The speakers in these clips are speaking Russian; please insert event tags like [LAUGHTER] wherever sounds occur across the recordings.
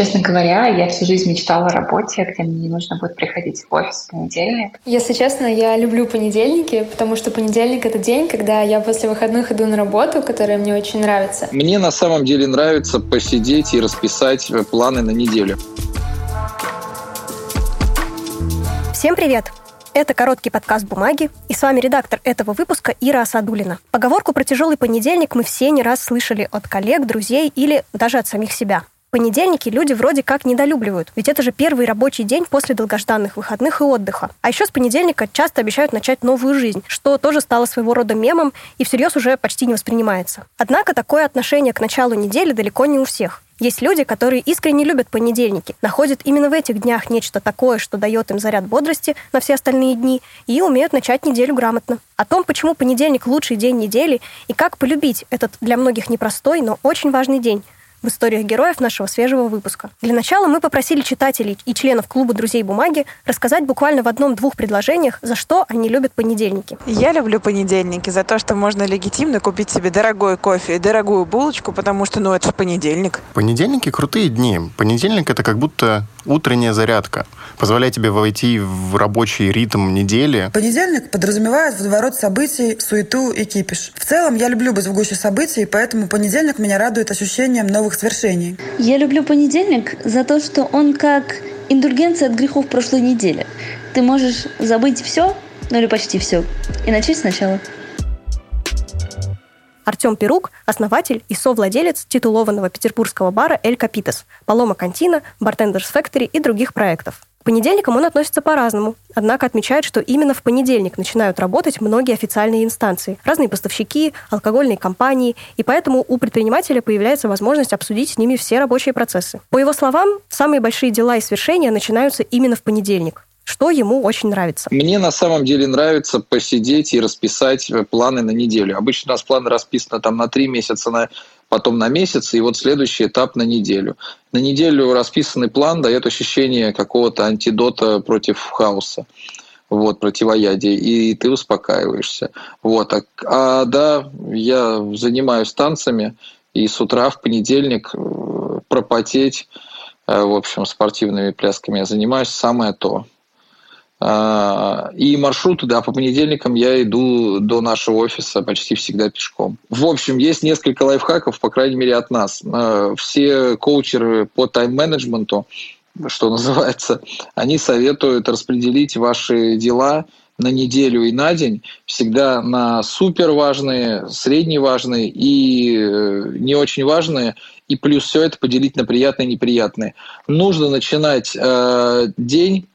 Честно говоря, я всю жизнь мечтала о работе, где мне не нужно будет приходить в офис в понедельник. Если честно, я люблю понедельники, потому что понедельник — это день, когда я после выходных иду на работу, которая мне очень нравится. Мне на самом деле нравится посидеть и расписать планы на неделю. Всем привет! Это короткий подкаст «Бумаги», и с вами редактор этого выпуска Ира Асадулина. Поговорку про тяжелый понедельник мы все не раз слышали от коллег, друзей или даже от самих себя. Понедельники люди вроде как недолюбливают, ведь это же первый рабочий день после долгожданных выходных и отдыха. А еще с понедельника часто обещают начать новую жизнь, что тоже стало своего рода мемом и всерьез уже почти не воспринимается. Однако такое отношение к началу недели далеко не у всех. Есть люди, которые искренне любят понедельники, находят именно в этих днях нечто такое, что дает им заряд бодрости на все остальные дни, и умеют начать неделю грамотно. О том, почему понедельник лучший день недели и как полюбить этот для многих непростой, но очень важный день – в историях героев нашего свежего выпуска. Для начала мы попросили читателей и членов клуба «Друзей бумаги» рассказать буквально в одном-двух предложениях, за что они любят понедельники. Я люблю понедельники за то, что можно легитимно купить себе дорогой кофе и дорогую булочку, потому что, ну, это же понедельник. Понедельники крутые дни. Понедельник — это как будто утренняя зарядка. Позволяет тебе войти в рабочий ритм недели. Понедельник подразумевает водоворот событий, суету и кипиш. В целом, я люблю быть в гуще событий, поэтому понедельник меня радует ощущением новых свершений. Я люблю понедельник за то, что он как индульгенция от грехов прошлой недели. Ты можешь забыть все, ну или почти все, и начать сначала. Артем Перук – основатель и совладелец титулованного петербургского бара «Эль Капитас», «Палома Кантина», «Бартендерс Factory и других проектов. К понедельникам он относится по-разному, однако отмечает, что именно в понедельник начинают работать многие официальные инстанции, разные поставщики, алкогольные компании, и поэтому у предпринимателя появляется возможность обсудить с ними все рабочие процессы. По его словам, самые большие дела и свершения начинаются именно в понедельник что ему очень нравится. Мне на самом деле нравится посидеть и расписать планы на неделю. Обычно у нас планы расписаны там на три месяца, на потом на месяц, и вот следующий этап на неделю. На неделю расписанный план дает ощущение какого-то антидота против хаоса вот, противоядие, и ты успокаиваешься. Вот. А, а да, я занимаюсь танцами, и с утра в понедельник э, пропотеть, э, в общем, спортивными плясками я занимаюсь, самое то. А, и маршруты, да, по понедельникам я иду до нашего офиса почти всегда пешком. В общем, есть несколько лайфхаков, по крайней мере, от нас. А, все коучеры по тайм-менеджменту, что называется, [LAUGHS] они советуют распределить ваши дела на неделю и на день всегда на супер важные, средне важные и э, не очень важные, и плюс все это поделить на приятные и неприятные. Нужно начинать э, день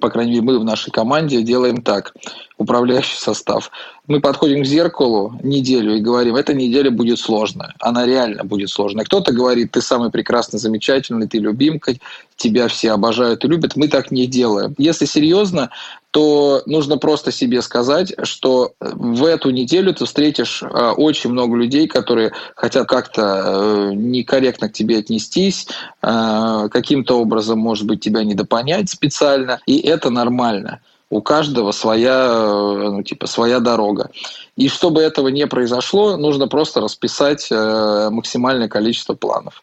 по крайней мере, мы в нашей команде делаем так, управляющий состав. Мы подходим к зеркалу неделю и говорим, эта неделя будет сложная, она реально будет сложная. Кто-то говорит, ты самый прекрасный, замечательный, ты любимка, тебя все обожают и любят. Мы так не делаем. Если серьезно, то нужно просто себе сказать, что в эту неделю ты встретишь а, очень много людей, которые хотят как-то э, некорректно к тебе отнестись, а, каким-то образом, может быть, тебя недопонять специально, и это нормально у каждого своя, э, ну, типа, своя дорога. И чтобы этого не произошло, нужно просто расписать э, максимальное количество планов.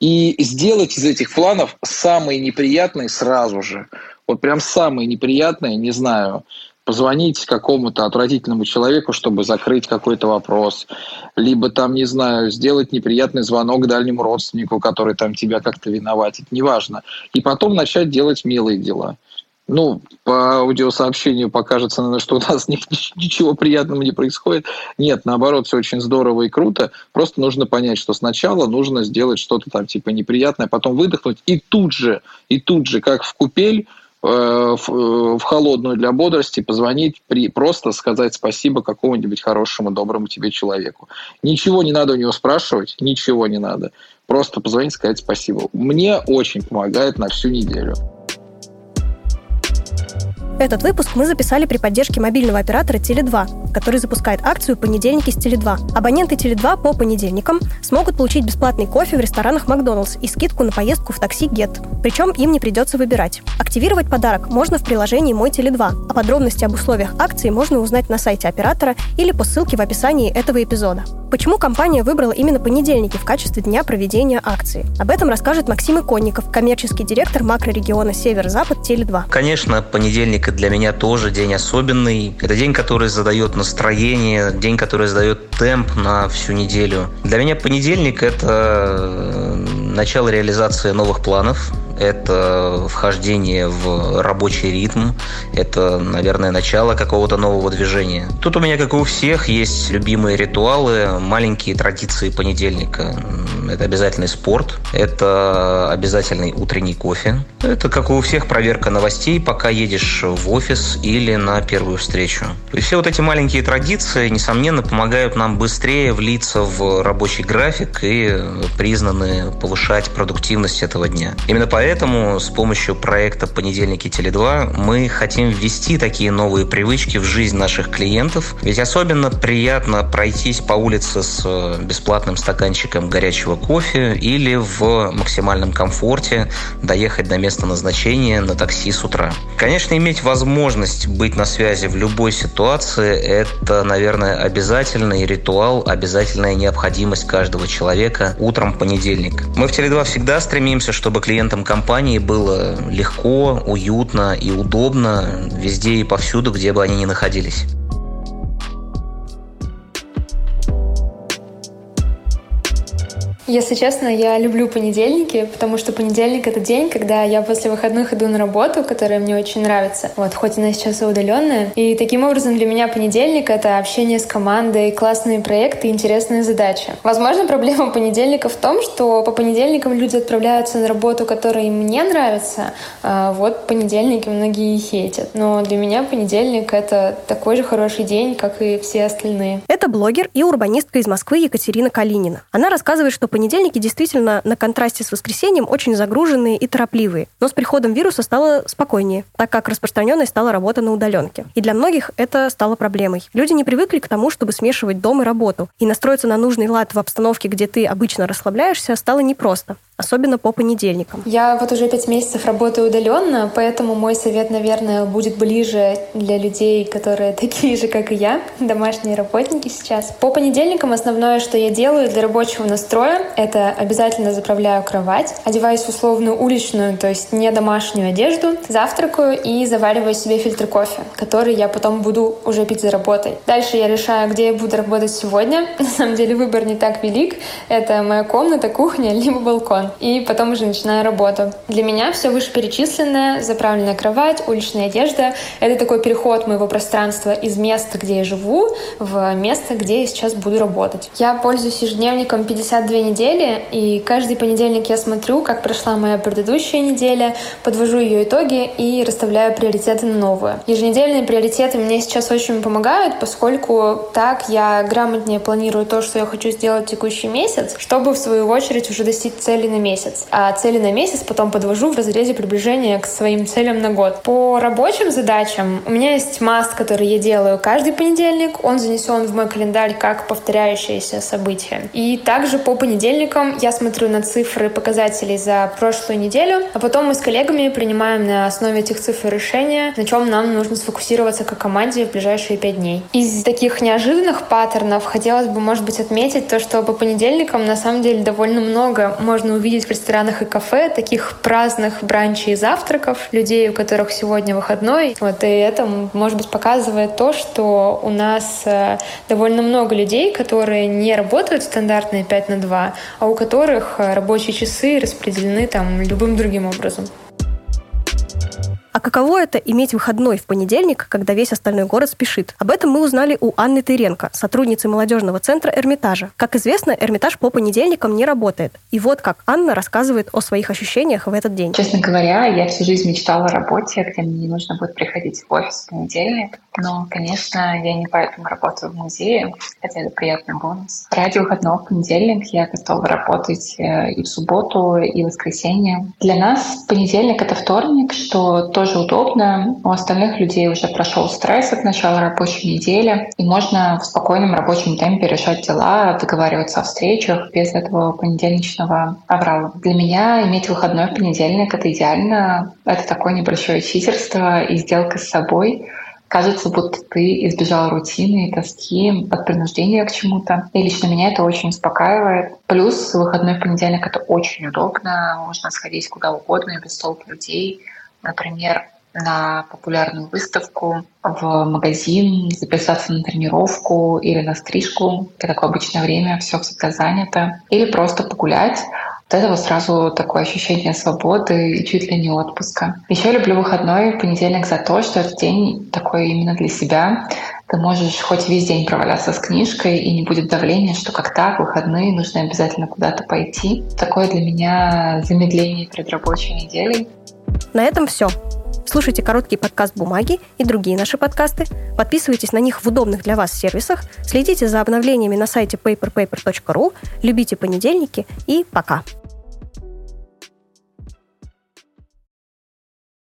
И сделать из этих планов самые неприятные сразу же. Вот прям самые неприятные, не знаю, позвонить какому-то отвратительному человеку, чтобы закрыть какой-то вопрос, либо там, не знаю, сделать неприятный звонок дальнему родственнику, который там тебя как-то виноватит, неважно. И потом начать делать милые дела ну, по аудиосообщению покажется, наверное, что у нас [LAUGHS] ничего приятного не происходит. Нет, наоборот, все очень здорово и круто. Просто нужно понять, что сначала нужно сделать что-то там типа неприятное, потом выдохнуть, и тут же, и тут же, как в купель, э, э, в холодную для бодрости позвонить, при, просто сказать спасибо какому-нибудь хорошему, доброму тебе человеку. Ничего не надо у него спрашивать, ничего не надо. Просто позвонить, сказать спасибо. Мне очень помогает на всю неделю. Этот выпуск мы записали при поддержке мобильного оператора Теле2, который запускает акцию «Понедельники с Теле2». Абоненты Теле2 по понедельникам смогут получить бесплатный кофе в ресторанах Макдоналдс и скидку на поездку в такси Get. Причем им не придется выбирать. Активировать подарок можно в приложении «Мой Теле2», а подробности об условиях акции можно узнать на сайте оператора или по ссылке в описании этого эпизода. почему компания выбрала именно понедельники в качестве дня проведения акции? Об этом расскажет Максим Иконников, коммерческий директор макрорегиона Север-Запад Теле2. Конечно, понедельник для меня тоже день особенный. Это день, который задает настроение, день, который задает темп на всю неделю. Для меня понедельник – это э, начало реализации новых планов, это вхождение в рабочий ритм, это, наверное, начало какого-то нового движения. Тут у меня, как и у всех, есть любимые ритуалы, маленькие традиции понедельника. Это обязательный спорт, это обязательный утренний кофе. Это, как и у всех, проверка новостей, пока едешь в офис или на первую встречу. И все вот эти маленькие традиции, несомненно, помогают нам быстрее влиться в рабочий график и признаны повышать продуктивность этого дня. Именно поэтому Поэтому с помощью проекта «Понедельники Теле2» мы хотим ввести такие новые привычки в жизнь наших клиентов. Ведь особенно приятно пройтись по улице с э, бесплатным стаканчиком горячего кофе или в максимальном комфорте доехать до места назначения на такси с утра. Конечно, иметь возможность быть на связи в любой ситуации – это, наверное, обязательный ритуал, обязательная необходимость каждого человека утром понедельник. Мы в Теле2 всегда стремимся, чтобы клиентам компании компании было легко, уютно и удобно везде и повсюду, где бы они ни находились. Если честно, я люблю понедельники, потому что понедельник — это день, когда я после выходных иду на работу, которая мне очень нравится. Вот, хоть она сейчас и удаленная. И таким образом для меня понедельник — это общение с командой, классные проекты интересные задачи. Возможно, проблема [LAUGHS] понедельника в том, что по понедельникам люди отправляются на работу, которая мне нравится. А вот понедельники многие хейтят. Но для меня понедельник — это такой же хороший день, как и все остальные. Это блогер и урбанистка из Москвы Екатерина Калинина. Она рассказывает, что понедельники действительно на контрасте с воскресеньем очень загруженные и торопливые. Но с приходом вируса стало спокойнее, так как распространенной стала работа на удаленке. И для многих это стало проблемой. Люди не привыкли к тому, чтобы смешивать дом и работу. И настроиться на нужный лад в обстановке, где ты обычно расслабляешься, стало непросто особенно по понедельникам. Я вот уже пять месяцев работаю удаленно, поэтому мой совет, наверное, будет ближе для людей, которые [LAUGHS] такие же, как и я, домашние работники сейчас. По понедельникам основное, что я делаю для рабочего настроя, это обязательно заправляю кровать, одеваюсь в условную уличную, то есть не домашнюю одежду, завтракаю и завариваю себе фильтр кофе, который я потом буду уже пить за работой. Дальше я решаю, где я буду работать сегодня. [LAUGHS] На самом деле выбор не так велик. Это моя комната, кухня, [LAUGHS] либо балкон и потом уже начинаю работу. Для меня все вышеперечисленное, заправленная кровать, уличная одежда — это такой переход моего пространства из места, где я живу, в место, где я сейчас буду работать. Я пользуюсь ежедневником 52 недели, и каждый понедельник я смотрю, как прошла моя предыдущая неделя, подвожу ее итоги и расставляю приоритеты на новую. Еженедельные приоритеты мне сейчас очень помогают, поскольку так я грамотнее планирую то, что я хочу сделать в текущий месяц, чтобы в свою очередь уже достичь цели на месяц. А цели на месяц потом подвожу в разрезе приближения к своим целям на год. По рабочим задачам у меня есть маст, который я делаю каждый понедельник. Он занесен в мой календарь как повторяющееся событие. И также по понедельникам я смотрю на цифры показателей за прошлую неделю, а потом мы с коллегами принимаем на основе этих цифр решения, на чем нам нужно сфокусироваться как команде в ближайшие пять дней. Из таких неожиданных паттернов хотелось бы, может быть, отметить то, что по понедельникам на самом деле довольно много можно увидеть увидеть в ресторанах и кафе таких праздных бранчей и завтраков, людей, у которых сегодня выходной. Вот, и это, может быть, показывает то, что у нас э, довольно много людей, которые не работают стандартные 5 на 2, а у которых э, рабочие часы распределены там любым другим образом. А каково это иметь выходной в понедельник, когда весь остальной город спешит? Об этом мы узнали у Анны Тыренко, сотрудницы молодежного центра Эрмитажа. Как известно, Эрмитаж по понедельникам не работает. И вот как Анна рассказывает о своих ощущениях в этот день. Честно говоря, я всю жизнь мечтала о работе, где мне не нужно будет приходить в офис в понедельник. Но, конечно, я не поэтому работаю в музее, хотя это приятный бонус. Ради выходного в понедельник я готова работать э, и в субботу, и в воскресенье. Для нас понедельник — это вторник, что тоже тоже удобно. У остальных людей уже прошел стресс от начала рабочей недели, и можно в спокойном рабочем темпе решать дела, договариваться о встречах без этого понедельничного аврала. Для меня иметь выходной в понедельник — это идеально. Это такое небольшое читерство и сделка с собой — Кажется, будто ты избежал рутины и тоски от принуждения к чему-то. И лично меня это очень успокаивает. Плюс выходной понедельник — это очень удобно. Можно сходить куда угодно без толпы людей. Например, на популярную выставку, в магазин, записаться на тренировку или на стрижку. Это такое обычное время, все всегда занято. Или просто погулять. От этого сразу такое ощущение свободы и чуть ли не отпуска. Еще люблю выходной понедельник за то, что этот день такой именно для себя. Ты можешь хоть весь день проваляться с книжкой, и не будет давления, что как так, выходные, нужно обязательно куда-то пойти. Такое для меня замедление перед рабочей неделей. На этом все. Слушайте короткий подкаст «Бумаги» и другие наши подкасты. Подписывайтесь на них в удобных для вас сервисах. Следите за обновлениями на сайте paperpaper.ru. Любите понедельники и пока.